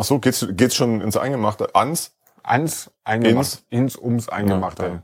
Ach so, geht's, geht's schon ins Eingemachte? Ans? Ans Eingemachte. Ins, ums Eingemachte. Ja,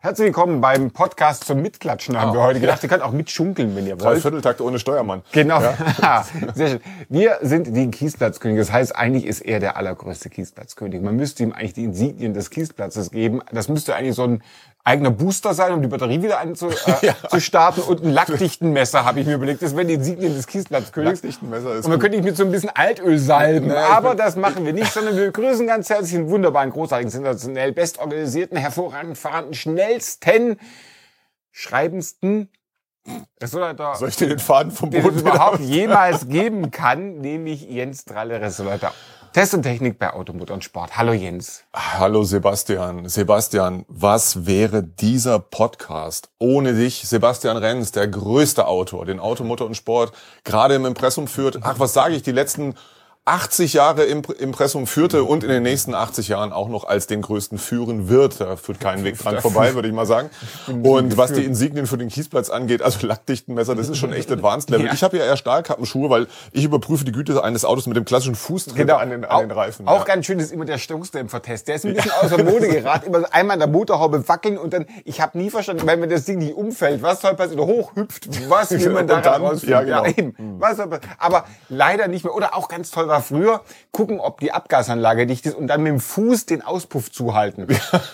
Herzlich willkommen beim Podcast zum Mitklatschen, haben Ah, wir heute gedacht. Ihr könnt auch mitschunkeln, wenn ihr wollt. Vierteltakte ohne Steuermann. Genau. Sehr schön. Wir sind die Kiesplatzkönige. Das heißt, eigentlich ist er der allergrößte Kiesplatzkönig. Man müsste ihm eigentlich die Insignien des Kiesplatzes geben. Das müsste eigentlich so ein eigener Booster sein, um die Batterie wieder anzu, äh, zu starten. Und ein Lackdichtenmesser, habe ich mir überlegt. Das wären die Insignien des Kiesplatzkönigs. Lackdichtenmesser ist Und man könnte ich mit so ein bisschen Altöl salben. Nee, ich Aber das machen wir nicht, sondern wir begrüßen ganz herzlich den wunderbaren, großartigen, sensationell bestorganisierten, hervorragend fahrenden, schnellsten, schreibendsten, Ressortleiter Soll ich dir den Faden vom den Boden es überhaupt jemals geben kann, nämlich Jens Dralle, Ressortleiter Test und Technik bei Automotor und Sport. Hallo Jens. Hallo Sebastian. Sebastian, was wäre dieser Podcast ohne dich? Sebastian Renz, der größte Autor, den Automotor und Sport gerade im Impressum führt. Ach, was sage ich, die letzten 80 Jahre im Impressum führte und in den nächsten 80 Jahren auch noch als den größten führen wird. Da führt kein Weg dran vorbei, würde ich mal sagen. Und was die Insignien für den Kiesplatz angeht, also Lackdichtenmesser, das ist schon echt Advanced Level. Ja. Ich habe ja eher Stahlkappenschuhe, weil ich überprüfe die Güte eines Autos mit dem klassischen Fußtritt an den, an den Reifen. Genau. Auch ja. ganz schön ist immer der Stoßdämpfertest. Der ist ein bisschen außer Mode geraten. Immer einmal an der Motorhaube wackeln und dann, ich habe nie verstanden, wenn mir das Ding nicht umfällt, was soll passieren? Hochhüpft, was will man da rausfinden? ja, genau. eben. Was soll passieren? Aber leider nicht mehr. Oder auch ganz toll war früher, gucken, ob die Abgasanlage dicht ist und dann mit dem Fuß den Auspuff zuhalten.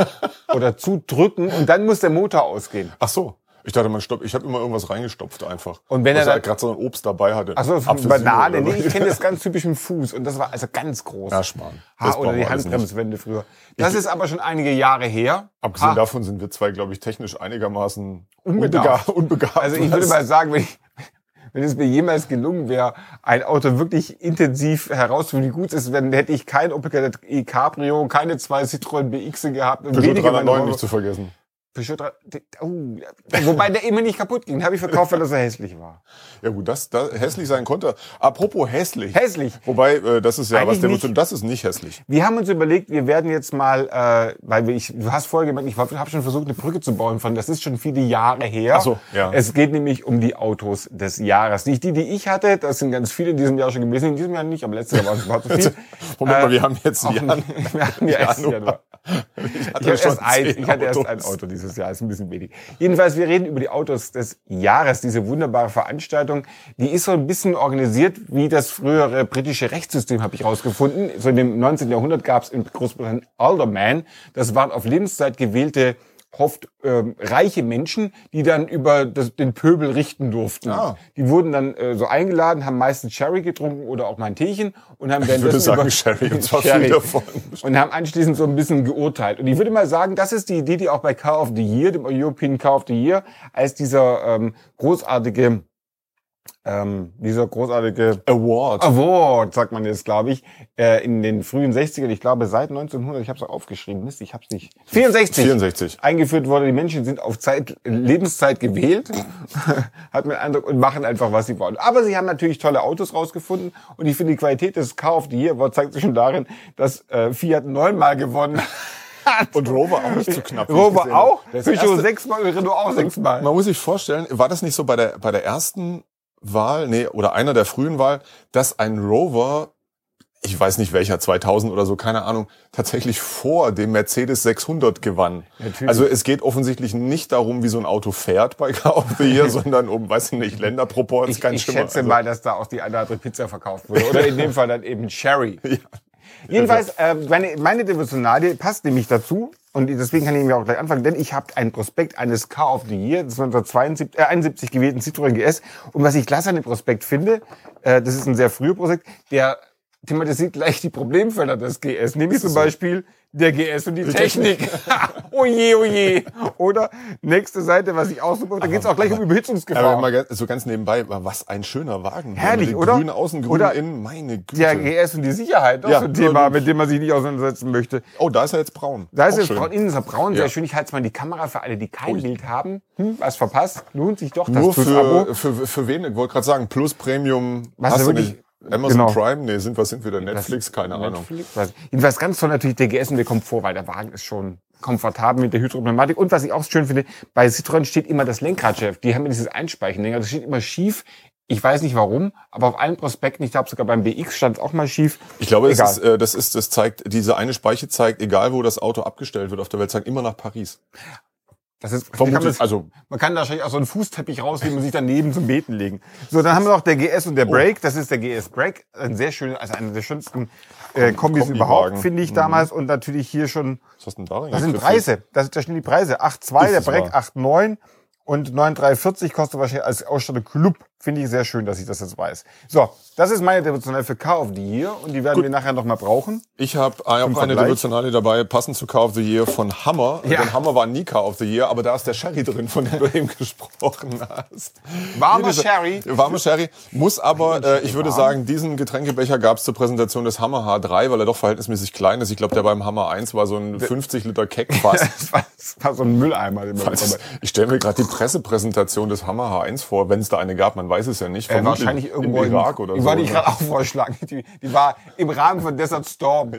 Oder zudrücken und dann muss der Motor ausgehen. Ach so. Ich dachte, man stoppt. Ich habe immer irgendwas reingestopft einfach. Und wenn er er gerade so ein Obst dabei hatte. Also Banane, nee, ich kenne das ganz typisch im Fuß und das war also ganz groß. Ja, Schmarrn. Ha, Das oder die. Handbremswende früher. Das ist aber schon einige Jahre her. Abgesehen Ha. davon sind wir zwei, glaube ich, technisch einigermaßen Unbedarft. unbega- unbegabt. Also ich würde mal sagen, wenn, ich, wenn es mir jemals gelungen wäre, ein Auto wirklich intensiv herauszufinden, wie gut es ist, dann hätte ich kein Opel Kadett E Cabrio, keine zwei Citroën BX gehabt Peugeot weniger meine 309 Volvo- nicht zu vergessen. Peugeot 3 oh, wobei der immer nicht kaputt ging. Habe ich verkauft, weil er so hässlich war. Ja gut, das, das hässlich sein konnte. Apropos hässlich. Hässlich. Wobei, äh, das ist ja Eigentlich was der nicht. das ist nicht hässlich. Wir haben uns überlegt, wir werden jetzt mal, äh, weil wir, ich, du hast vorher gemerkt, ich habe schon versucht, eine Brücke zu bauen von, das ist schon viele Jahre her. Ach so, ja. Es geht nämlich um die Autos des Jahres. Nicht die, die ich hatte, das sind ganz viele in diesem Jahr schon gewesen, in diesem Jahr nicht, aber letztes Jahr waren es überhaupt so viel. Moment Äh, mal, wir haben jetzt Auch nicht. Wir haben ja Januar. Ich Ich hatte schon erst ein, ich hatte erst ein. Auto dieses Jahr, ist ein bisschen wenig. Jedenfalls, wir reden über die Autos des Jahres, diese wunderbare Veranstaltung. Die ist so ein bisschen organisiert wie das frühere britische Rechtssystem, habe ich rausgefunden. So in dem 19. Jahrhundert gab es in Großbritannien Alderman. Das waren auf Lebenszeit gewählte oft ähm, reiche Menschen, die dann über das, den Pöbel richten durften. Ah. Die wurden dann äh, so eingeladen, haben meistens Sherry getrunken oder auch mal ein Teechen und haben Ich würde sagen Sherry, und zwar Sherry. viel davon. und haben anschließend so ein bisschen geurteilt. Und ich würde mal sagen, das ist die Idee, die auch bei Car of the Year, dem European Car of the Year, als dieser ähm, großartige, ähm, dieser großartige Award. Award, sagt man jetzt, glaube ich, äh, in den frühen 60ern, ich glaube seit 1900, ich habe es auch aufgeschrieben, Mist, ich habe es nicht, 64, 64. eingeführt wurde. Die Menschen sind auf Zeit, Lebenszeit gewählt, hat mir den Eindruck, und machen einfach, was sie wollen. Aber sie haben natürlich tolle Autos rausgefunden und ich finde, die Qualität des Car of the Year Award zeigt sich schon darin, dass äh, Fiat neunmal gewonnen hat. Und Rover auch nicht zu knapp. wie ich Rover auch, Peugeot sechsmal und Renault auch sechsmal. Man muss sich vorstellen, war das nicht so bei der, bei der ersten Wahl, nee, oder einer der frühen Wahl, dass ein Rover, ich weiß nicht welcher, 2000 oder so, keine Ahnung, tatsächlich vor dem Mercedes 600 gewann. Natürlich. Also es geht offensichtlich nicht darum, wie so ein Auto fährt bei Car of the Year, sondern um, weiß ich nicht, Länderproports, Ich, kein ich Schimmer. schätze Also, mal, dass da auch die eine oder andere Pizza verkauft wurde. Oder in dem Fall dann eben Sherry. Jedenfalls, äh, meine, meine Devotionalie passt nämlich dazu. Und deswegen kann ich mir auch gleich anfangen, denn ich habe einen Prospekt eines Car of the Year, des 1972 äh, 71 gewählten Citroën GS. Und was ich klasse an dem Prospekt finde, äh, das ist ein sehr früher Prospekt, der thematisiert gleich die Problemfelder des GS. Nämlich zum Beispiel der GS und die, Technik. oh je, oh je. Oder nächste Seite, was ich auch super, da geht es auch gleich um Überhitzungsgefahr. aber mal so ganz nebenbei, was ein schöner Wagen. Herrlich, oder? Grün außen, grün Oder- innen, meine Güte. Ja, GS und die Sicherheit, das Ja, ist ein Thema, mit dem man sich nicht auseinandersetzen möchte. Oh, da ist er jetzt braun. Da ist Auch jetzt schön. braun, innen ist er braun, sehr Ja. schön. Ich halte mal die Kamera für alle, die kein Bild haben. Hm, was verpasst? Lohnt sich doch das Nur Plus-Abo. für, für, für wen? Ich wollte gerade sagen, Plus Premium. Was hast ist du wirklich- nicht? Amazon genau. Prime? Nee, sind, was sind wir da? Netflix? Keine Ahnung. Netflix, weiß ich. Jedenfalls ganz toll natürlich der GS und der Komfort, weil der Wagen ist schon komfortabel mit der Hydropneumatik. Und was ich auch schön finde, bei Citroën steht immer das Lenkradchef. Die haben ja dieses Einspeichenlenker. Das steht immer schief Ich weiß nicht warum, aber auf allen Prospekten, ich glaube sogar beim BX stand es auch mal schief. Ich glaube, das Egal. ist, äh, das ist, das zeigt, diese eine Speiche zeigt, egal wo das Auto abgestellt wird auf der Welt, zeigt immer nach Paris. Das ist, kann Vermutlich, man, also man kann da wahrscheinlich auch so einen Fußteppich rausnehmen und sich daneben zum Beten legen. So, dann haben wir noch der GS und der Break. Das ist der GS Break. Ein sehr schöner, also einer der schönsten äh, Kombis Kombiwagen. überhaupt, finde ich damals. Und natürlich hier schon was hast du denn da Das sind? Preise. Das, da stehen die Preise. 8,2, Ist der wahr? 8,9 und 9,340 kostet wahrscheinlich als Ausstatter Club. Finde ich sehr schön, dass ich das jetzt weiß. So, das ist meine Devotionale für Car of the Year und die werden wir nachher noch mal brauchen. Ich habe auch eine Vergleich. Devotionale dabei, passend zu Car of the Year von Hammer. Ja. Denn Hammer war nie Car of the Year, aber da ist der Sherry drin, von dem du eben gesprochen hast. Warmer Hier, dieser- Sherry. Warmer Sherry. Muss aber, äh, ich würde sagen, diesen Getränkebecher gab es zur Präsentation des Hammer H3, weil er doch verhältnismäßig klein ist. Ich glaube, der beim Hammer 1 war so ein 50 Liter Keck fast. Das war, das war so ein Mülleimer. Den man ich stelle mir gerade die Pressepräsentation des Hammer H1 vor, wenn es da eine gab, man weiß es ja nicht. äh, wahrscheinlich irgendwo im Irak oder die so. wollte ich ne? gerade auch vorschlagen. Die, die war im Rahmen von Desert Storm.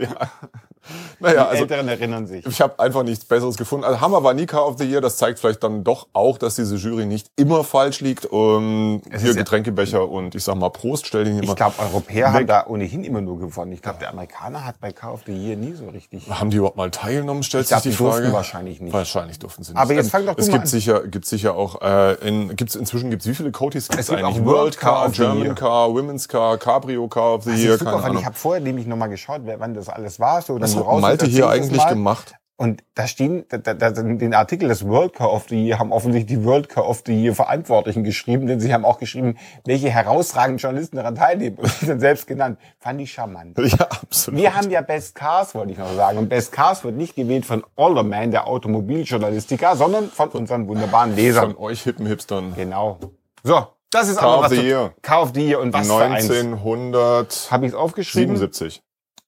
Naja, Die also Älteren erinnern sich. Ich habe einfach nichts Besseres gefunden. Also Hammer war nie Car of the Year. Das zeigt vielleicht dann doch auch, dass diese Jury nicht immer falsch liegt. Ähm, hier ist ja- Getränkebecher und ich sag mal Prost, stell den hier mal. Ich glaube, Europäer haben Weg. da ohnehin immer nur gewonnen. Ich glaube, der Amerikaner hat bei Car of the Year nie so richtig. Haben die überhaupt mal teilgenommen? Stellt Ich sich die die Frage. wahrscheinlich nicht. Wahrscheinlich durften sie nicht. Aber jetzt Ähm, fang doch du Es gibt an. sicher, gibt sicher auch äh, in, gibt's inzwischen gibt's wie viele Coatis gibt's Es gibt eigentlich? auch World Car the German. Car, Women's Car, Cabrio Car of the Das Year, keine Ahnung. ich habe vorher nämlich noch mal geschaut, wann das alles war. So, Was hat Malte hier eigentlich mal. gemacht? Und da stehen, da, da, da, den Artikel des World Car of the Year haben offensichtlich die World Car of the Year Verantwortlichen geschrieben, denn sie haben auch geschrieben, welche herausragenden Journalisten daran teilnehmen und die dann selbst genannt. Fand ich charmant. Ja, absolut. Wir haben ja Best Cars, wollte ich noch sagen. Und Best Cars wird nicht gewählt von Alderman, der Automobiljournalistiker, sondern von unseren wunderbaren Lesern. von euch hippen Hipstern. Genau. So, das ist Car aber of was the zu- Year. Car of the Year und was für eins. 1977. Habe ich es aufgeschrieben?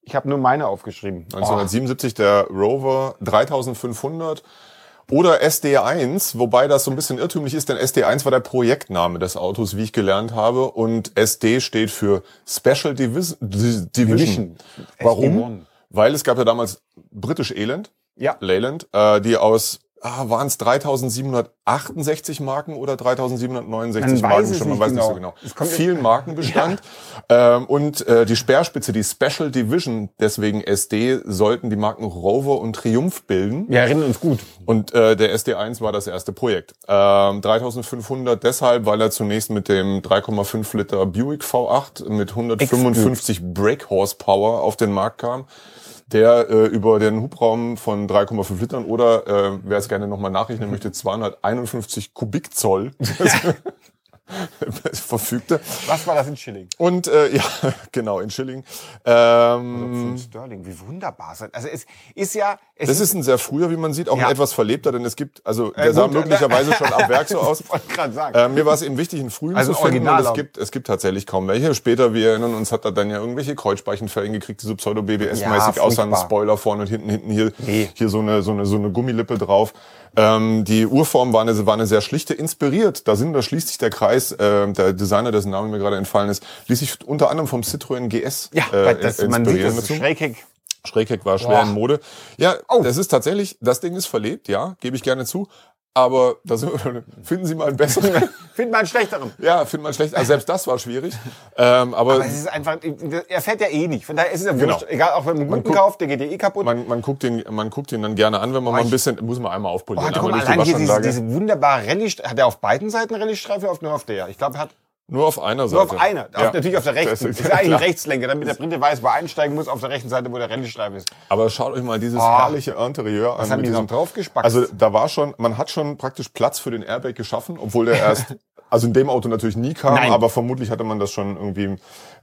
Ich habe nur meine aufgeschrieben. 1977 der Rover 3500 oder SD1, wobei das so ein bisschen irrtümlich ist, denn SD1 war der Projektname des Autos, wie ich gelernt habe, und SD steht für Special Divis Di- Division. Division. Warum? SD1. Weil es gab ja damals British Elend, Ja. Leyland, äh, die aus ah, waren es 3768 Marken oder 3769 Man Marken schon, man weiß nicht so genau. genau. Viel Markenbestand. ähm, und äh, die Speerspitze, die Special Division, deswegen SD, sollten die Marken Rover und Triumph bilden. Wir erinnern uns gut. Und äh, der SD1 war das erste Projekt. Ähm, 3500 deshalb, weil er zunächst mit dem 3,5 Liter Buick V8 mit 155 Brake Horsepower auf den Markt kam. Der äh, über den Hubraum von 3,5 Litern oder, äh, wer es gerne nochmal nachrechnen möchte, 251 Kubikzoll verfügte. Was war das in Schilling? Und äh, ja, genau, in Schilling. Ähm, Von Sterling, wie wunderbar. Also es ist ja... Es Das ist ein sehr früher, wie man sieht, auch Ja. ein etwas verlebter, denn es gibt, also der Äh, sah möglicherweise schon ab Werk so aus. Ich wollte gerade sagen. Äh, mir war es eben wichtig, einen frühen Also zu finden und es gibt, es gibt tatsächlich kaum welche. Später, wir erinnern uns, hat er dann ja irgendwelche Kreuzspeichenfällen gekriegt, die so Pseudo-BBS-mäßig Ja, aussahen. Spoiler vorne und hinten, hinten hier, Nee. hier so eine, so eine, so eine Gummilippe drauf. Ähm, die Urform war eine, war eine sehr schlichte, inspiriert. Da sind, da schließt sich der Kreis, äh, der Designer, dessen Name mir gerade entfallen ist, ließ sich unter anderem vom Citroën GS ja, äh, das, man sieht inspirieren das dazu. Schrägheck. Schrägheck war schwer Boah. in Mode. Ja, Oh. das ist tatsächlich, das Ding ist verlebt, ja, gebe ich gerne zu. Aber da sind wir, finden Sie mal einen besseren. Find mal einen schlechteren. ja, findet man schlecht. Also selbst das war schwierig. Ähm, aber, Aber es ist einfach, er fährt ja eh nicht. Von daher ist es ja Genau. wurscht. Egal, auch wenn man einen guten kauft, der geht ja eh kaputt. man, man guckt den, man guckt den dann gerne an, wenn man mal ein bisschen, muss man einmal Oh, aufpolieren. guck mal, einmal durch die hier diese, diese wunderbare Rallye, hat er auf beiden Seiten Rallye-Streife auf nur auf der? Ich glaube, er hat Nur auf einer Seite. nur auf einer. Auf, Ja. natürlich auf der rechten. Das ist ist, eigentlich ein klar. Rechtslenker, damit der Brite weiß, wo er einsteigen muss, auf der rechten Seite, wo der Rallye-Streife ist. Aber schaut euch mal dieses Ah. herrliche Interieur an. Was haben mit die diesem- draufgespackt? Also da war schon, man hat schon praktisch Platz für den Airbag geschaffen, obwohl der erst, also in dem Auto natürlich nie kam, Nein. aber vermutlich hatte man das schon irgendwie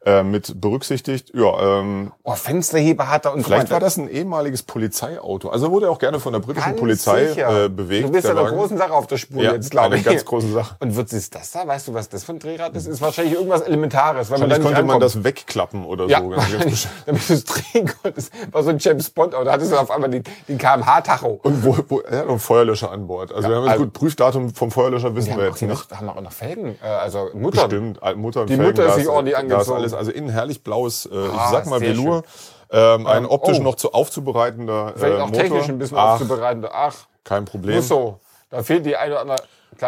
äh, mit berücksichtigt. Ja, ähm, Oh, Fensterheber hat er und vielleicht war das ein ehemaliges Polizeiauto. Also wurde auch gerne von der britischen ganz Polizei sicher. äh, bewegt. Du bist der ja Wagen. großen Sache auf der Spur Ja, jetzt, glaube ich. ganz große Sache. Und wird es das da? Weißt du, was das für ein Drehrad ist? Ist wahrscheinlich irgendwas Elementares, weil man da nicht konnte man das wegklappen oder Ja, so. Ganz- damit du es drehen konntest. War so ein James Bond, oder hattest du auf einmal den, den kmh-Tacho. Und wo, wo er hat noch einen Feuerlöscher an Bord. Also wir haben also- gut Prüfdatum vom Feuerlöscher wissen wir auch jetzt nicht. noch, haben auch noch Felgen, äh, also Mutter. Stimmt, Mutter und Die Felgen, Mutter ist da sich ordentlich Da ist also innen herrlich blaues, äh, ich Ah, sag mal Velour. Ähm, ein optisch oh. noch zu aufzubereitender äh, Vielleicht auch Motor. technisch ein bisschen Ach, aufzubereiten. Ach, Kein Problem. muss so. Da fehlt die eine oder andere.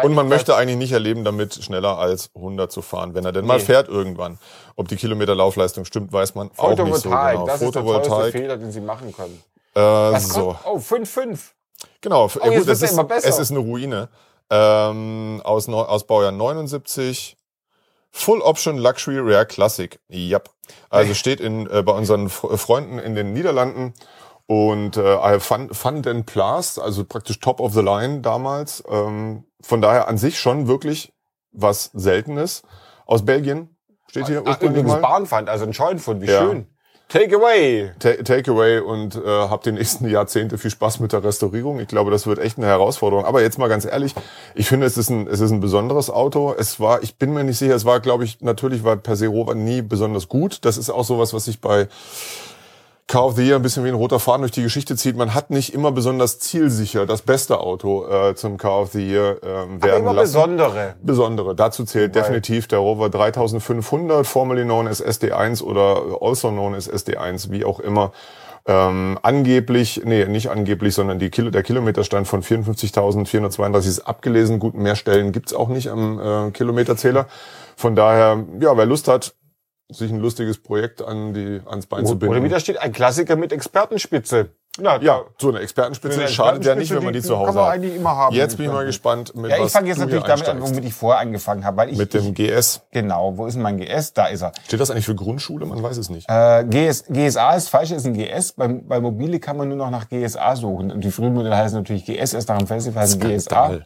Und man möchte eigentlich nicht erleben, damit schneller als 100 zu fahren, wenn er denn mal Nee. fährt irgendwann. Ob die Kilometerlaufleistung stimmt, weiß man auch nicht so Photovoltaik, genau. das ist der teuerste Photovoltaik. Fehler, den Sie machen können. Äh, Was so. Oh, 5,5. Genau, Oh, es, ja ist, immer besser. es ist eine Ruine. Ähm, aus, aus Baujahr 79. Full Option Luxury Rare Classic. Yep. Also steht in, äh, bei unseren F Freunden in den Niederlanden und äh, Fun, Fun den Place, also praktisch Top of the Line damals. Ähm, von daher an sich schon wirklich was Seltenes. Aus Belgien steht hier Ach, ursprünglich übrigens mal. Bahnpfand, also ein Scheunenfund, wie Ja. schön. Take away. Ta- Takeaway und äh, habt die nächsten Jahrzehnte viel Spaß mit der Restaurierung. Ich glaube, das wird echt eine Herausforderung. Aber jetzt mal ganz ehrlich, ich finde, es ist ein, es ist ein besonderes Auto. Es war, ich bin mir nicht sicher, es war, glaube ich, natürlich war per se Rover nie besonders gut. Das ist auch sowas, was sich bei Car of the Year ein bisschen wie ein roter Faden durch die Geschichte zieht. Man hat nicht immer besonders zielsicher das beste Auto äh, zum Car of the Year ähm, Aber werden immer lassen. besondere. Besondere. Dazu zählt Weil- definitiv der Rover 3500, formerly known as SD1 oder also known as SD1, wie auch immer. Ähm, angeblich, nee, nicht angeblich, sondern die Kilo, der Kilometerstand von 54.432 ist abgelesen. Gut, mehr Stellen gibt's auch nicht am äh, Kilometerzähler. Von daher, ja, wer Lust hat, sich ein lustiges Projekt an die, ans Bein zu binden. Oder wie da steht, ein Klassiker mit Expertenspitze. Na, ja, so eine Expertenspitze eine schadet ja nicht, Expertenspitze, wenn man die, zu kann Hause man hat. eigentlich immer haben. Jetzt bin ich mal gespannt, mit Ja, ich was fange jetzt natürlich damit an, womit ich vorher angefangen habe. Weil ich, Mit dem GS. Genau, wo ist mein GS? Da ist er. Steht das eigentlich für Grundschule? Man weiß es nicht. Äh, GS, GSA ist falsch, ist ein GS. Bei, bei Mobile kann man nur noch nach GSA suchen. Und die frühen Modelle heißen natürlich GS, erst nach dem Festival heißen GSA.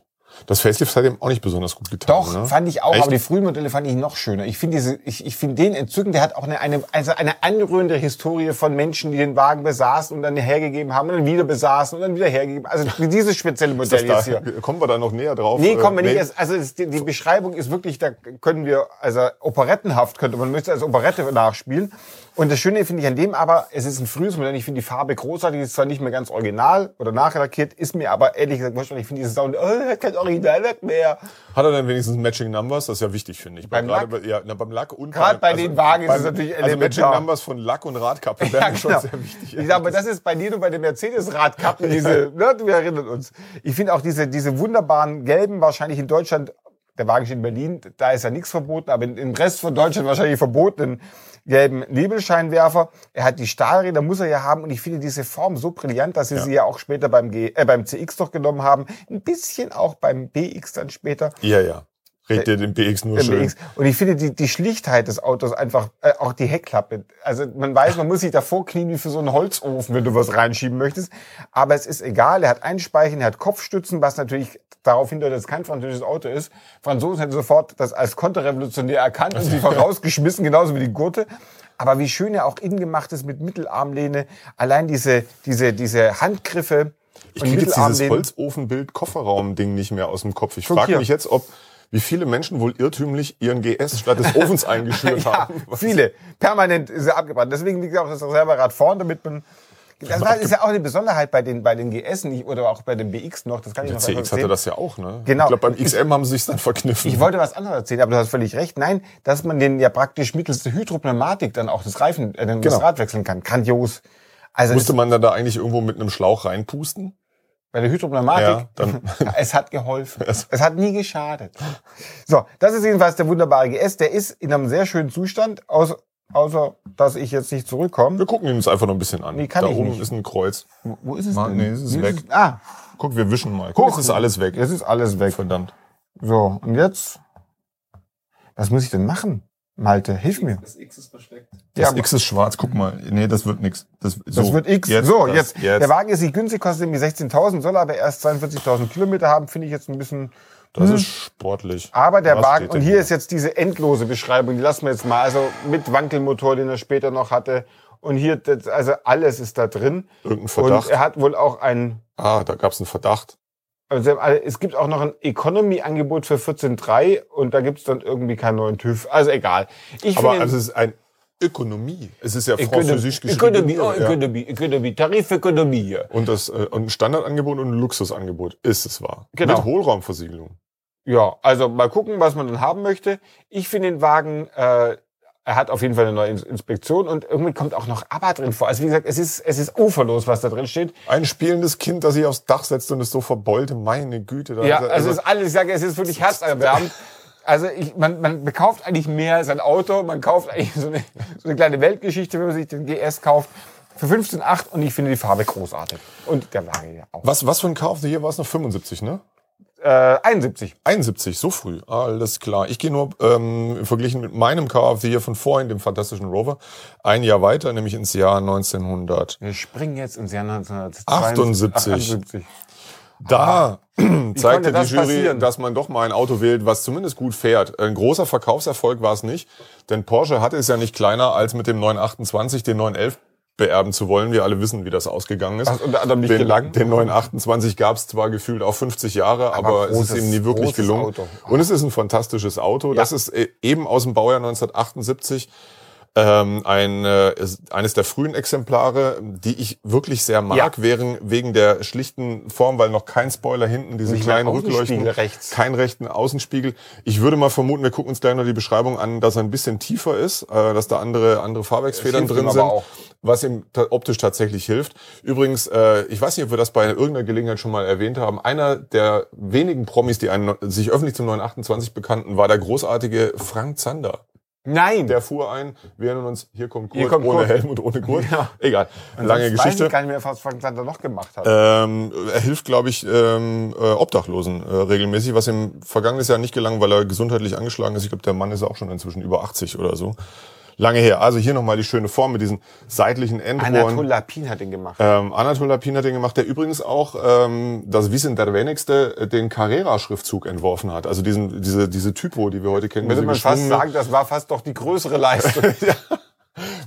Das Facelift hat ihm auch nicht besonders gut getan. Doch, ne? fand ich auch, Echt? aber die frühen Modelle fand ich noch schöner. Ich finde diese, ich, ich finde den entzückend, der hat auch eine, eine, also eine anrührende Historie von Menschen, die den Wagen besaßen und dann hergegeben haben und dann wieder besaßen und dann wieder hergegeben. Also dieses spezielle Modell jetzt da, hier. kommen wir da noch näher drauf? Nee, kommen wir Äh, nicht. erst. Also die, die Beschreibung ist wirklich, da können wir, also operettenhaft könnte man müsste als Operette nachspielen. Und das Schöne finde ich an dem aber, es ist ein frühes Modell. Ich finde die Farbe großartig, ist zwar nicht mehr ganz original oder nachlackiert, ist mir aber ehrlich gesagt wurscht, ich finde dieses Sound, oh, er hat kein Originalwerk mehr. Hat er denn wenigens Matching Numbers? Das ist ja wichtig, finde ich. Beim Gerade Lack? Bei, ja, na, beim Lack und Gerade bei den Wagen ist beim- es natürlich Also Matching elementar. Numbers von Lack und Radkappe wären schon sehr wichtig. Ich sage, aber das ist bei dir und bei den Mercedes-Radkappen, diese, ne, wir erinnern uns. Ich finde auch diese, diese wunderbaren gelben, wahrscheinlich in Deutschland, der Wagen steht in Berlin, da ist ja nichts verboten, aber im Rest von Deutschland wahrscheinlich verbotenen gelben Nebelscheinwerfer. Er hat die Stahlräder, muss er ja haben. Und ich finde diese Form so brillant, dass sie sie ja auch später beim, G, äh, beim CX doch genommen haben. Ein bisschen auch beim BX dann später. Ja, ja. Red dir den BX nur schön. BX. Und ich finde die, die Schlichtheit des Autos einfach, äh, auch die Heckklappe. Also man weiß, man muss sich davor knien wie für so einen Holzofen, wenn du was reinschieben möchtest. Aber es ist egal, er hat Einspeichen, er hat Kopfstützen, was natürlich darauf hindeutet, dass es kein französisches Auto ist. Franzosen hätten sofort das als konterrevolutionär erkannt und sie rausgeschmissen, genauso wie die Gurte. Aber wie schön er auch innen gemacht ist mit Mittelarmlehne. Allein diese, diese, diese Handgriffe. Ich kriege jetzt dieses Mittelarmlehnen. Holzofenbild-Kofferraum-Ding nicht mehr aus dem Kopf. Ich frage mich jetzt, ob wie viele Menschen wohl irrtümlich ihren GS statt des Ofens eingeschürt Ja, haben. Was- viele. Permanent ist er abgebrannt. Deswegen liegt auch das Reserverad vorn, damit man. Das war, ist ja auch eine Besonderheit bei den, bei den GS nicht, oder auch bei den BX noch. Das kann ich Der noch CX hatte das ja auch, ne? Genau. Ich glaube, beim XM haben sie sich dann verkniffen. Ich wollte was anderes erzählen, aber du hast völlig recht. Nein, dass man den ja praktisch mittels der Hydropneumatik dann auch das Reifen, äh, das Genau. Rad wechseln kann. Grandios. Also Musste man dann da eigentlich irgendwo mit einem Schlauch reinpusten? bei der Hydropneumatik, Ja, es hat geholfen. es hat nie geschadet. So, das ist jedenfalls der wunderbare GS. Der ist in einem sehr schönen Zustand, außer, außer dass ich jetzt nicht zurückkomme. Wir gucken ihn uns einfach noch ein bisschen an. Nee, kann da ich oben nicht. ist ein Kreuz. Wo, wo ist es Mann, denn? nee, es ist Wie weg. Ah, Guck, wir wischen mal. Guck, es ist alles weg. Jetzt ist alles weg. Verdammt. So, und jetzt? Was muss ich denn machen? Malte, hilf mir. Das X ist versteckt. Das X ist schwarz. Guck mal. Nee, das wird nix. Das, Das so, wird X. Jetzt, so, das, jetzt. jetzt. Der Wagen ist nicht günstig, kostet irgendwie 16.000, soll aber erst 42.000 Kilometer haben, finde ich jetzt ein bisschen. Das ist sportlich. Aber der Was Wagen, und hier ist jetzt diese endlose Beschreibung, die lassen wir jetzt mal, also mit Wankelmotor, den er später noch hatte. Und hier, das, also alles ist da drin. Irgendein Verdacht. Und er hat wohl auch ein, Ah, da gab's einen Verdacht. also es gibt auch noch ein Economy-Angebot für 14.3 und da gibt's dann irgendwie keinen neuen TÜV. Also egal. Ich Aber also es ist ein Ökonomie. Es ist ja Ökonomie, französisch geschrieben. Ökonomie, oh, ja. Ökonomie, Ökonomie, Tarifökonomie. Und das äh, und ein Standardangebot und ein Luxusangebot ist es wahr. Genau. Mit Hohlraumversiegelung. Ja, also mal gucken, was man dann haben möchte. Ich finde den Wagen äh, er hat auf jeden Fall eine neue Ins- Inspektion und irgendwie kommt auch noch ABBA drin vor. Also wie gesagt, es ist, es ist uferlos, was da drin steht. Ein spielendes Kind, das sich aufs Dach setzt und es so verbeulte, meine Güte. Da Ja, ist er- also es ist alles, ich sage, es ist wirklich herzerwärmend. Also ich, man, man bekauft eigentlich mehr als ein Auto, man kauft eigentlich so eine, so eine kleine Weltgeschichte, wenn man sich den GS kauft. Für 15,8 und ich finde die Farbe großartig. Und der Wagen ja auch. was, was für ein the Year war es noch? 75, ne? Äh, 71. 71, so früh. Alles klar. Ich gehe nur ähm, verglichen mit meinem Car of the Year von vorhin, dem fantastischen Rover, ein Jahr weiter, nämlich ins Jahr 1900. Wir springen jetzt ins Jahr 1972. 78. 78. Da zeigte die Jury, passieren? dass man doch mal ein Auto wählt, was zumindest gut fährt. Ein großer Verkaufserfolg war es nicht, denn Porsche hatte es ja nicht kleiner, als mit dem 928 den 911 beerben zu wollen. Wir alle wissen, wie das ausgegangen ist. Was unter anderem nicht den, gelang. Den 928 gab es zwar gefühlt auch 50 Jahre, aber, es ist großes- ihm nie wirklich großes gelungen. Auto. Und es ist ein fantastisches Auto. Das ist äh, eben aus dem Baujahr 1978 ähm, ein, äh, eines der frühen Exemplare, die ich wirklich sehr mag, Ja. wegen, wegen der schlichten Form, weil noch kein Spoiler hinten, diese Nicht kleinen Rückleuchten, rechts. kein rechten Außenspiegel. Ich würde mal vermuten, wir gucken uns gleich noch die Beschreibung an, dass er ein bisschen tiefer ist, äh, dass da andere, andere Fahrwerksfedern drin sind, auch. was ihm optisch tatsächlich hilft. Übrigens, äh, ich weiß nicht, ob wir das bei irgendeiner Gelegenheit schon mal erwähnt haben, einer der wenigen Promis, die einen, sich öffentlich zum 928 bekannten, war der großartige Frank Zander. Nein. Der fuhr ein, wir erinnern uns, hier kommt Kurt, Hier kommt ohne Kurt. Helm und ohne Gurt. Ja. Egal, lange Sonst Geschichte. Weiß ich gar nicht mehr, was Frank noch gemacht hat. Ähm, er hilft, glaube ich, ähm, äh, Obdachlosen äh, regelmäßig, was ihm vergangenes Jahr nicht gelang, weil er gesundheitlich angeschlagen ist. Ich glaube, der Mann ist auch schon inzwischen über 80 oder so. Lange her. Also hier nochmal die schöne Form mit diesen seitlichen Endrohren. Anatol Lapin hat den gemacht. Ähm, Anatol Lapin hat den gemacht, der übrigens auch ähm, das Wissen der Wenigste äh, den Carrera-Schriftzug entworfen hat. Also diesen, diese, diese Typo, die wir heute kennen. Würde man fast sagen, das war fast doch die größere Leistung.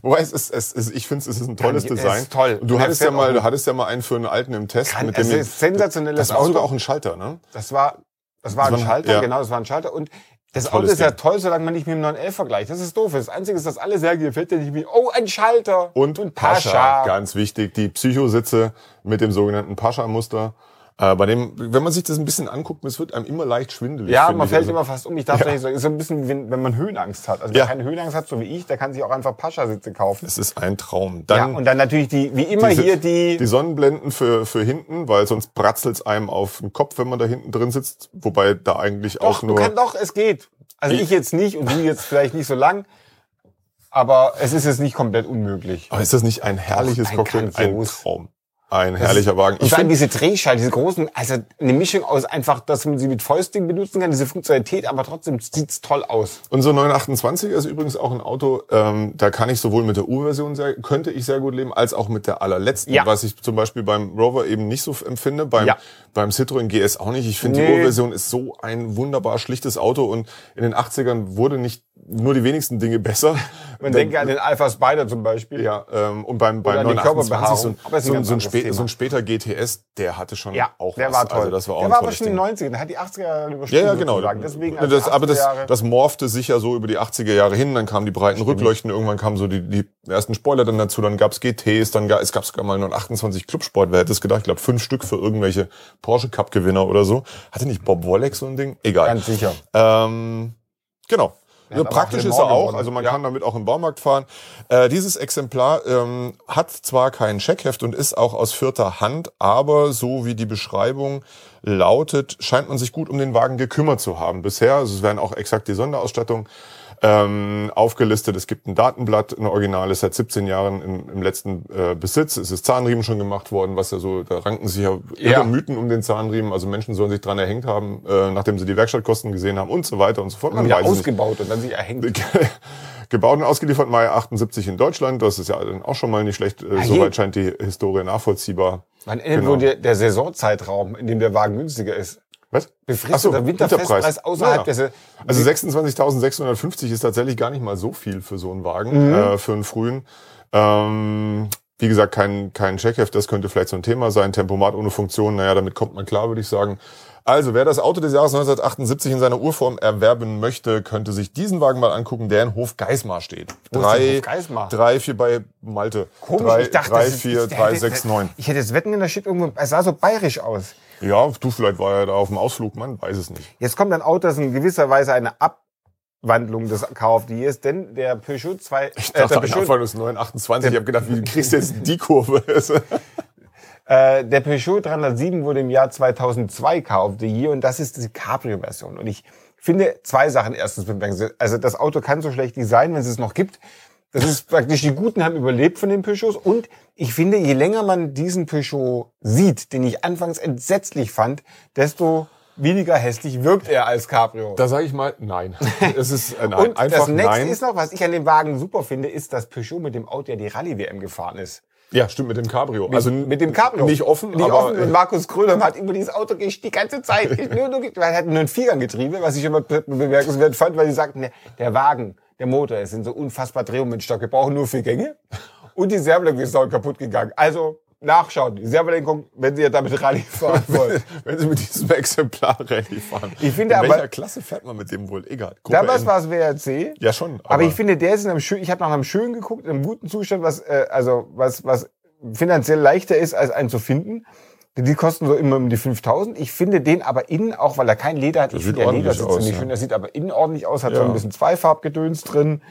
Wobei es ist, es ist ich finde, es ist ein tolles Ja, es Design. ist toll. Du hattest ja mal, du hattest ja mal einen für einen alten im Test. Kann- mit es dem, ist sensationelles Das war Auto. sogar auch ein Schalter, ne? Das war, das war Das ein war- Schalter, ja. genau, das war ein Schalter. Und das Auto ist ja Ding. toll, solange man nicht mit dem 911 vergleicht. Das ist doof. Das Einzige ist, dass alle sagen, hier fällt ja nicht wie, oh, ein Schalter. Und, ein Pascha, Pascha. ganz wichtig, die Psychositze mit dem sogenannten Pascha-Muster. Äh, bei dem, wenn man sich das ein bisschen anguckt, es wird einem immer leicht schwindelig. Ja, man ich. fällt Also- immer fast um. Ich darf Ja. ja. nicht sagen, ist so ein bisschen, wie, wenn man Höhenangst hat. Also Ja. wer keine Höhenangst hat, so wie ich, der kann sich auch einfach Pascha-Sitze kaufen. Es ist ein Traum. Ja, Dann und dann natürlich die, wie immer diese- hier die, die Sonnenblenden für, für hinten, weil sonst bratzelt's einem auf den Kopf, wenn man da hinten drin sitzt. Wobei da eigentlich doch, auch du nur. kannst doch, es geht. Also ich jetzt nicht und du jetzt vielleicht nicht so lang. Aber es ist jetzt nicht komplett unmöglich. Aber ist das nicht ein herrliches ein Cockpit? Ein. Traum. Ein herrlicher Wagen. Ich allem finde, diese Drehscheiben, diese großen, also eine Mischung aus einfach, dass man sie mit Fäusting benutzen kann, diese Funktionalität, aber trotzdem sieht's toll aus. unser 928 ist übrigens auch ein Auto, ähm, da kann ich sowohl mit der U-Version sehr, könnte ich sehr gut leben, als auch mit der allerletzten, Ja. was ich zum Beispiel beim Rover eben nicht so empfinde, beim, Ja. beim Citroën GS auch nicht. Ich finde, die Nee. U-Version ist so ein wunderbar schlichtes Auto und in den 80ern wurde nicht nur die wenigsten Dinge besser. Man denke an den Alpha Spider zum Beispiel. Ja, ähm, und beim, beim an die 928 so, ein-. Aber so, ein- so, ein spä so ein später GTS, der hatte schon Ja, auch der was. war toll. Also das war auch der war aber schon in den 90ern, der hat die 80er Jahre Ja, übersprungen. ja, genau. Deswegen also das, aber das, 80er Jahre- das morphte sich ja so über die 80er Jahre hin. Dann kamen die breiten Rückleuchten, irgendwann kamen so die, die ersten Spoiler dann dazu, dann gab's GTs, dann gab es gab sogar mal nur 28 Clubsport. Wer hätte es gedacht? Ich glaube, fünf Stück für irgendwelche Porsche Cup Gewinner oder so. Hatte nicht Bob Wollek so ein Ding? Egal. Ganz sicher. Ähm, genau. Ja, praktisch ist er auch, gewonnen. also man Ja. kann damit auch im Baumarkt fahren. Äh, dieses Exemplar ähm, hat zwar kein Checkheft und ist auch aus vierter Hand, aber so wie die Beschreibung lautet, scheint man sich gut um den Wagen gekümmert zu haben bisher. Also es werden auch exakt die Sonderausstattung ähm, aufgelistet. Es gibt ein Datenblatt, ein Original ist seit 17 Jahren im, im letzten äh, Besitz. Es ist Zahnriemen schon gemacht worden, was ja so, da ranken sich ja irre Ja. Mythen um den Zahnriemen. Also Menschen sollen sich dran erhängt haben, äh, nachdem sie die Werkstattkosten gesehen haben und so weiter und so fort. Man ja, weiß es nicht. ausgebaut und dann sich erhängt. gebaut und ausgeliefert Mai 78 in Deutschland. Das ist ja dann auch schon mal nicht schlecht. Äh, Ah. Soweit scheint die Historie nachvollziehbar. Wann endet Genau. wohl der, der Saisonzeitraum, in dem der Wagen günstiger ist? Was? Befristeter so, Winterfestpreis außerhalb Ja. Also 26.650 ist tatsächlich gar nicht mal so viel für so einen Wagen, Mhm. äh, für einen frühen. Ähm, wie gesagt, kein, kein Checkheft, das könnte vielleicht so ein Thema sein. Tempomat ohne Funktion, naja, damit kommt man klar, würde ich sagen. Also, wer das Auto des Jahres 1978 in seiner Urform erwerben möchte, könnte sich diesen Wagen mal angucken, der in Hof Geismar steht. Wo Drei, Geismar? drei, vier bei Malte. Komisch, drei, ich dachte, drei, vier, drei, sechs, neun. Ich hätte jetzt Wetten in der Shit irgendwo, es sah so bayerisch aus. Ja, du, vielleicht war er da auf dem Ausflug, man weiß es nicht. Jetzt kommt ein Auto, das in gewisser Weise eine Wandlung des KFDs, denn der Peugeot 2, Ich äh, dachte, der am Peugeot Anfang des 928, ich habe gedacht, wie kriegst du jetzt die Kurve? Äh, der Peugeot 307 wurde im Jahr 2002 Car of the Year und das ist die Cabrio-Version. Und ich finde zwei Sachen erstens bemerken. Also das Auto kann so schlecht nicht sein, wenn es es noch gibt. Das ist praktisch, die Guten haben überlebt von den Peugeots. Und ich finde, je länger man diesen Peugeot sieht, den ich anfangs entsetzlich fand, desto weniger hässlich wirkt er als Cabrio. da sage ich mal, nein. Es ist äh, nein. und einfach das nächste nein. ist noch, was ich an dem Wagen super finde, ist, dass Peugeot mit dem Auto ja die Rallye-WM gefahren ist. ja, stimmt mit dem Cabrio. also mit dem Cabrio. Nicht offen, Nicht aber offen. Und Markus Kröner hat über dieses Auto die ganze Zeit. nur, nur, weil er hat nur ein Vierganggetriebe, was ich immer be- bemerkenswert fand, weil sie sagten, der Wagen, der Motor, es sind so unfassbar Drehmomentstock. Wir brauchen nur vier Gänge. Und die Servolenkung ist auch kaputt gegangen. Also, nachschauen. Die Servolenkung, wenn Sie ja damit Rallye fahren wollen. wenn Sie mit diesem Exemplar Rallye fahren. Ich finde In aber- welcher Klasse fährt man mit dem wohl? Egal. Gruppe Damals war es WRC. Ja, schon. Aber, ich finde, der ist in einem schönen, ich habe nach einem schönen geguckt, in einem guten Zustand, was, äh, also, was, was finanziell leichter ist, als einen zu finden. Die kosten so immer um die 5000. Ich finde den aber innen, auch weil er kein Leder hat, ich sieht finde der ordentlich Ledersitz aus, ziemlich ja. schön. Der sieht aber innen ordentlich aus, hat so Ja. ein bisschen Zweifarbgedöns drin.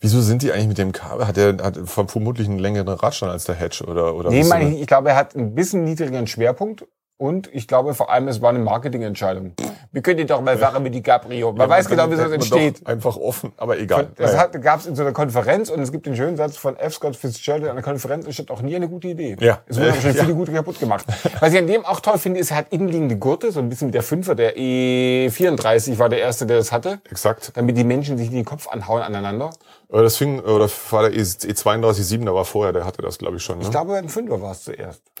Wieso sind die eigentlich mit dem Kabel? Hat er hat ver- vermutlich einen längeren Radstand als der Hedge oder oder Nee, meine ich, ich glaube, er hat ein bisschen niedrigeren Schwerpunkt. Und ich glaube vor allem, es war eine Marketingentscheidung. Wir können die doch mal fahren mit die Cabrio. Man Ja, weiß dann genau, wie man entsteht. Einfach offen, aber egal. Das Naja. gab es in so einer Konferenz und es gibt den schönen Satz von F. Scott Fitzgerald in einer Konferenz, es steht auch nie eine gute Idee. Ja. Es wurden aber schon Ja. viele gute kaputt gemacht. Was ich an dem auch toll finde, ist, er hat innenliegende Gurte, so ein bisschen wie der Fünfer, der E34 war der erste, der das hatte, Exakt. damit die Menschen sich nicht den Kopf anhauen aneinander. Oder das fing, oder war der E- E32,7, da war vorher, der hatte das, glaube ich, schon. Ne? Ich glaube, ein Fünfer war es zuerst.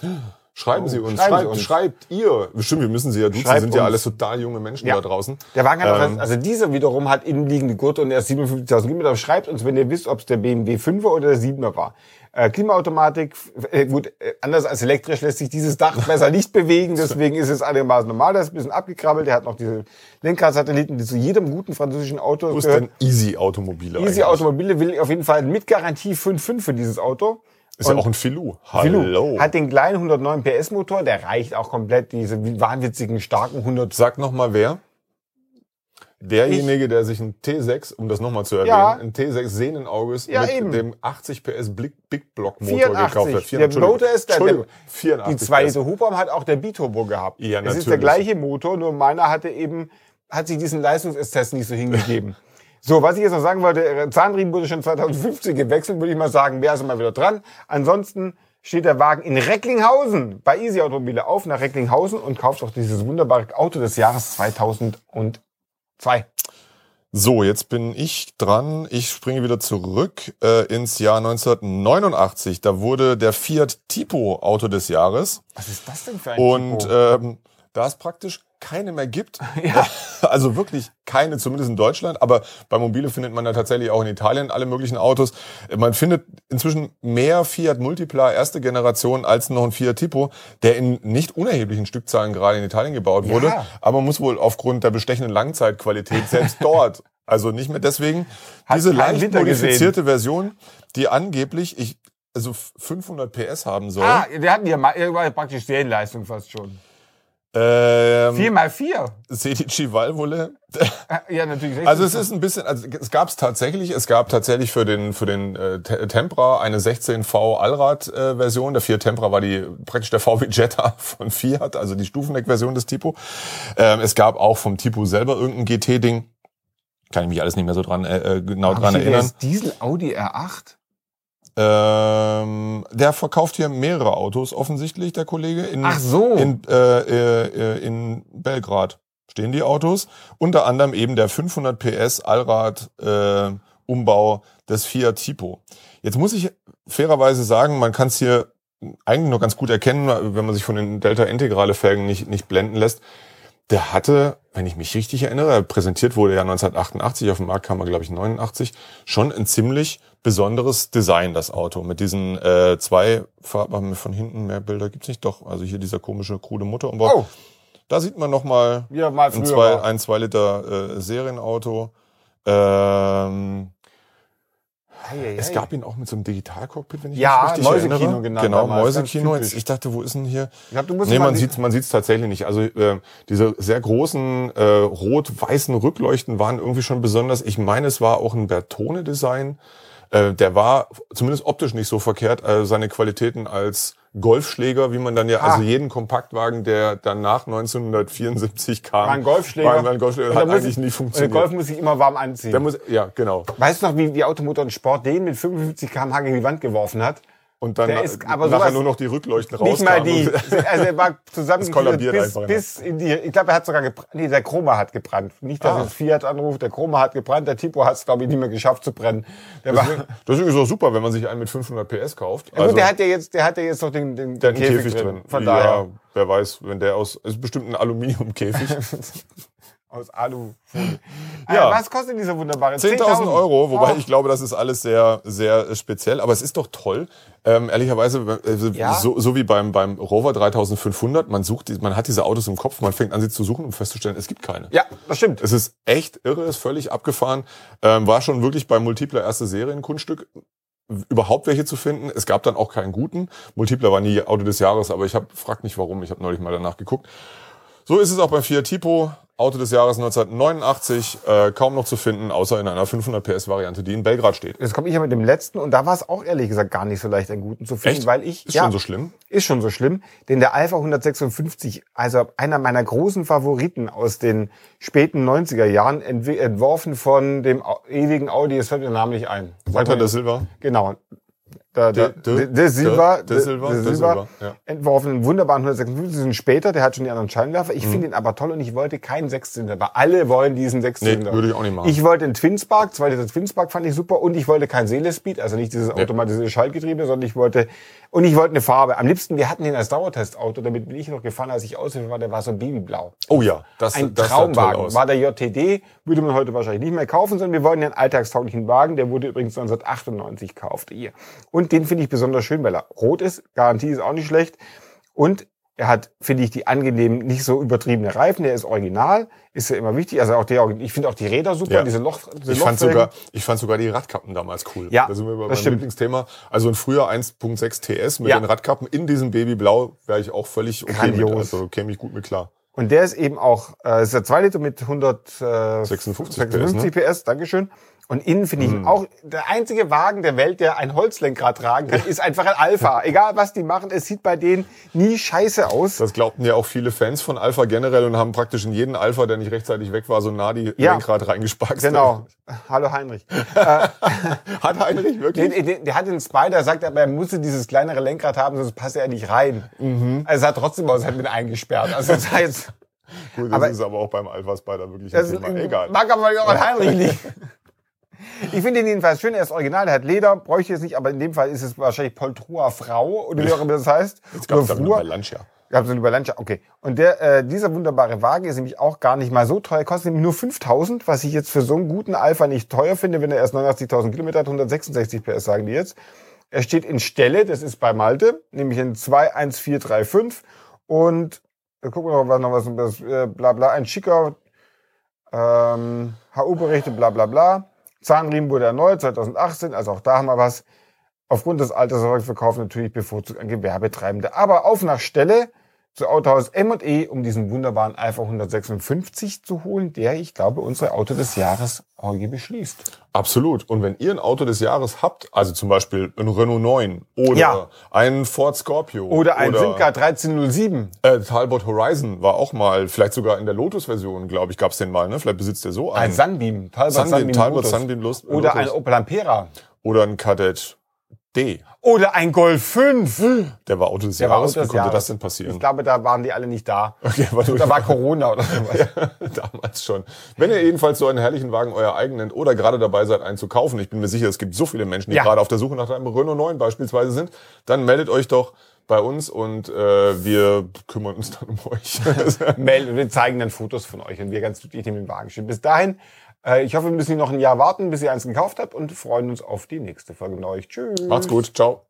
Schreiben Sie uns, schreiben Sie schreibt, uns. schreibt ihr. Bestimmt, wir müssen Sie ja duzen, Schreibt sind ja uns. alles total junge Menschen Ja. da draußen. Der Wagen hat Ähm, also dieser wiederum hat innenliegende Gurte und er ist 57.000 Kilometer. Schreibt uns, wenn ihr wisst, ob es der BMW 5er oder der 7er war. Äh, Klimaautomatik, äh, gut, äh, anders als elektrisch lässt sich dieses Dach besser nicht bewegen, deswegen ist es einigermaßen normal. Das ist ein bisschen abgekrabbelt. Der hat noch diese Lenkradsatelliten, die zu jedem guten französischen Auto Wo ist gehören. denn Easy Automobile Easy eigentlich? Automobile will auf jeden Fall mit Garantie 5,5 für dieses Auto. Ist ja auch ein Filou. Filou Hallo. Hat den kleinen 109 PS Motor, der reicht auch komplett diese wahnwitzigen, starken 100 Sag noch mal wer. Derjenige, der sich ein T6, um das nochmal zu erwähnen, Ja. ein T6 sehenden Auges Ja, mit eben. dem 80 PS Big, Big Block Motor gekauft 84. hat. Der Motor ist der, der Entschuldigung, die 84 2 PS. Liter Hubraum hat auch der Biturbo gehabt. Ja, Es ist der natürlich. gleiche Motor, nur meiner hatte eben, hat sich diesen Leistungstest nicht so hingegeben. So, was ich jetzt noch sagen wollte, der Zahnriemen wurde schon 2015 gewechselt, würde ich mal sagen, wäre also mal wieder dran. Ansonsten steht der Wagen in Recklinghausen bei Easy Automobile auf nach Recklinghausen und kauft auch dieses wunderbare Auto des Jahres 2002. So, jetzt bin ich dran. Ich springe wieder zurück äh, ins Jahr 1989. Da wurde der Fiat Tipo Auto des Jahres. Was ist das denn für ein Und Tipo? ähm, da es praktisch keine mehr gibt, also wirklich keine, zumindest in Deutschland, aber bei Mobile findet man ja tatsächlich auch in Italien alle möglichen Autos. Man findet inzwischen mehr Fiat Multipla erste Generation als noch ein Fiat Tipo, der in nicht unerheblichen Stückzahlen gerade in Italien gebaut wurde, Ja. aber man muss wohl aufgrund der bestechenden Langzeitqualität selbst dort, also nicht mehr deswegen, Hat diese leicht Winter gesehen. modifizierte Version, die angeblich, ich, also 500 PS haben soll. ah, der hat ja praktisch Serienleistung fast schon. Ähm, 4 mal 4 Sedici Valvole. Ja, natürlich. Also es ist ein bisschen, also es gab es tatsächlich, es gab tatsächlich für den für den äh, Te- Tempra eine 16V Allrad-Version. Äh, der Fiat Tempra war die praktisch der VW Jetta von Fiat, also die Stufendeck-Version des Tipo. Ähm, es gab auch vom Tipo selber irgendein GT-Ding. Kann ich mich alles nicht mehr so dran äh, äh, genau dran erinnern. Diesel Audi R8? Ähm, der verkauft hier mehrere Autos offensichtlich, der Kollege. In, Ach so. In, äh, äh, in Belgrad stehen die Autos. Unter anderem eben der 500 PS Allrad äh, Umbau des Fiat Tipo. Jetzt muss ich fairerweise sagen, man kann es hier eigentlich noch ganz gut erkennen, wenn man sich von den Delta Integrale Felgen nicht, nicht blenden lässt. Der hatte, wenn ich mich richtig erinnere, präsentiert wurde ja 1988, auf dem Markt kam er, glaube ich, 89, schon ein ziemlich besonderes Design, das Auto. Mit diesen äh, zwei Farben, von hinten mehr Bilder gibt's nicht, doch. Also hier dieser komische, krude Motorumbau. Oh, Da sieht man nochmal wieder mal ein zwei, war. ein zwei Liter äh, Serienauto. Ähm, Ei, ei, Es gab ihn auch mit so einem Digitalcockpit, wenn ich Ja, mich richtig Mäusekino erinnere. genannt Genau, damals, Mäusekino. Ich dachte, wo ist denn hier? Ich glaub, du musst nee, man sieht's, man sieht's tatsächlich nicht. Also äh, diese sehr großen äh, rot-weißen Rückleuchten waren irgendwie schon besonders. Ich meine, es war auch ein Bertone-Design. Äh, der war zumindest optisch nicht so verkehrt. Äh, seine Qualitäten als Golfschläger, wie man dann ja, Ah. also jeden Kompaktwagen, der dann nach 1974 kam, War ein Golfschläger. war, war ein Golfschläger hat eigentlich ich- der funktioniert. Golf muss sich immer warm anziehen. der muss, ja, genau. weißt du noch, wie, wie Automotor und Sport den mit 55 km/h gegen die Wand geworfen hat? Und dann Der ist aber nachher nur noch die Rückleuchten Nicht rauskamen. mal die. Also er war zusammen kollabiert bis, einfach, bis in die. Ich glaube, er hat sogar gebrannt. Nee, der Chroma hat gebrannt. Nicht, dass Ah. jetzt Fiat anruft, der Chroma hat gebrannt, der Tipo hat es, glaube ich, nicht mehr geschafft zu brennen. Der war, Deswegen, deswegen ist es auch super, wenn man sich einen mit 500 PS kauft. ja, gut, der hat ja jetzt, der hat ja jetzt noch den, den, der den einen Käfig, drin. Von ja, daher. wer weiß, wenn der aus, ist bestimmt ein Aluminiumkäfig. Aus Alu. Ja. ja. was kostet dieser wunderbare 10.000 Euro, wobei Oh. ich glaube, das ist alles sehr, sehr äh, speziell. Aber es ist doch toll. Ähm, ehrlicherweise, äh, Ja. so, so wie beim, beim Rover 3500, man sucht, die, man hat diese Autos im Kopf, man fängt an, sie zu suchen, um festzustellen, es gibt keine. Ja, das stimmt. Es ist echt irre, ist völlig abgefahren. Ähm, war schon wirklich bei Multipler erste Serienkunststück überhaupt welche zu finden. Es gab dann auch keinen guten. Multipler war nie Auto des Jahres, aber ich habe fragt nicht warum. Ich habe neulich mal danach geguckt. So ist es auch beim Fiat Tipo. Auto des Jahres 1989, äh, kaum noch zu finden, außer in einer 500 PS Variante, die in Belgrad steht. Jetzt komme ich ja mit dem letzten und da war es auch ehrlich gesagt gar nicht so leicht, einen guten zu finden, Echt? weil ich Ist ja, schon so schlimm. Ist schon so schlimm, denn der Alpha 156, also einer meiner großen Favoriten aus den späten 90er Jahren, entworfen von dem ewigen Audi, es fällt mir Name nicht ein. Walter der Silva. Genau. Der, der, De- de- der, der Silva, de- de Silva, de Silva, ja. entworfen, einen wunderbaren 156, sind später, der hat schon die anderen Scheinwerfer. Mhm. Ich finde ihn aber toll und ich wollte keinen Sechszylinder, weil alle wollen diesen Sechszylinder. Nee, würde ich auch nicht machen. Ich wollte einen Twinspark, zwei Liter Twinspark fand ich super und ich wollte kein Seelespeed, also nicht dieses automatisierte Schaltgetriebe, sondern ich wollte, und ich wollte eine Farbe. Am liebsten, wir hatten den als Dauertestauto, damit bin ich noch gefahren, als ich aushilfe war, der war so babyblau. Oh ja, das, Ein das Traumwagen. War der JTD, würde man heute wahrscheinlich nicht mehr kaufen, sondern wir wollten einen alltagstauglichen Wagen. Der wurde übrigens 1998 gekauft. Hier. Und den finde ich besonders schön, weil er rot ist. Garantie ist auch nicht schlecht. Und er hat, finde ich, die angenehmen, nicht so übertriebene Reifen. Der ist original, ist ja immer wichtig. Also auch der, ich finde auch die Räder super, Ja. diese Loch, diese Ich fand, sogar, ich fand sogar die Radkappen damals cool. Ja, da sind wir bei das meinem stimmt. Lieblingsthema. Also ein früher 1.6 TS mit Ja. den Radkappen in diesem Babyblau wäre ich auch völlig okay mit. Grandios. Also käme ich gut mit klar. Und der ist eben auch, äh, ist der 2 Liter mit 56 156 PS, PS, Dankeschön. Und innen finde ich auch, der einzige Wagen der Welt, der ein Holzlenkrad tragen kann, ist einfach ein Alpha. Egal was die machen, es sieht bei denen nie scheiße aus. Das glaubten ja auch viele Fans von Alpha generell und haben praktisch in jeden Alpha, der nicht rechtzeitig weg war, so nah die Ja. Lenkrad reingesparkt. Genau. Hallo Heinrich. Hat Heinrich wirklich? Den, den, der hat den Spider, sagt aber, er musste dieses kleinere Lenkrad haben, sonst passt er nicht rein. Mhm. Also es hat trotzdem aus, hat mit eingesperrt. Also das heißt, Gut, das aber- ist aber auch beim Alpha Spider wirklich ein das Thema. Egal. mag aber auch an Heinrich nicht. Ich finde ihn jedenfalls schön, er ist original, er hat Leder, bräuchte ich jetzt nicht, aber in dem Fall ist es wahrscheinlich Poltrua Frau oder wie auch immer das heißt. Jetzt gab es bei Lancia. Gab es über Lancia, okay. Und der, äh, dieser wunderbare Wagen ist nämlich auch gar nicht mal so teuer, kostet nämlich nur 5000, was ich jetzt für so einen guten Alpha nicht teuer finde, wenn er erst 89.000 Kilometer hat, 166 PS sagen die jetzt. Er steht in Stelle, das ist bei Malte, nämlich in 21435 und da gucken wir mal, was noch was, äh, bla bla, ein schicker ähm, HU-Berichte, bla bla bla. Zahnriemen wurde erneuert 2018, also auch da haben wir was. Aufgrund des Alters verkauft natürlich bevorzugt ein Gewerbetreibender. Aber auf nach Stelle zu Autohaus M&E, um diesen wunderbaren Alpha 156 zu holen, der, ich glaube, unsere Auto des Jahres heute beschließt. Absolut. Und wenn ihr ein Auto des Jahres habt, also zum Beispiel ein Renault 9 oder Ja. ein Ford Scorpio Oder ein Simca 1307. Äh, Talbot Horizon war auch mal, vielleicht sogar in der Lotus-Version, glaube ich, gab's den mal, ne? Vielleicht besitzt der so Ein einen. Sunbeam. Talbot Sunbeam, Talbot Lotus. Sunbeam Lust, Oder ein Lotus. Opel Ampera. Oder ein Kadett D. Oder ein Golf 5. Der war Auto des Der war Jahres. Auto Wie konnte Jahres. das denn passieren? Ich glaube, da waren die alle nicht da. Okay, warte, Da war Corona oder sowas. Damals schon. Wenn ihr jedenfalls so einen herrlichen Wagen euer eigen nennt oder gerade dabei seid, einen zu kaufen, ich bin mir sicher, es gibt so viele Menschen, die Ja. gerade auf der Suche nach einem Renault 9 beispielsweise sind, dann meldet euch doch bei uns und äh, wir kümmern uns dann um euch. melden und wir zeigen dann Fotos von euch und wir ganz glücklich neben dem Wagen stehen. Bis dahin, äh, ich hoffe, wir müssen noch ein Jahr warten, bis ihr eins gekauft habt und freuen uns auf die nächste Folge mit euch. Tschüss. Macht's gut. Ciao.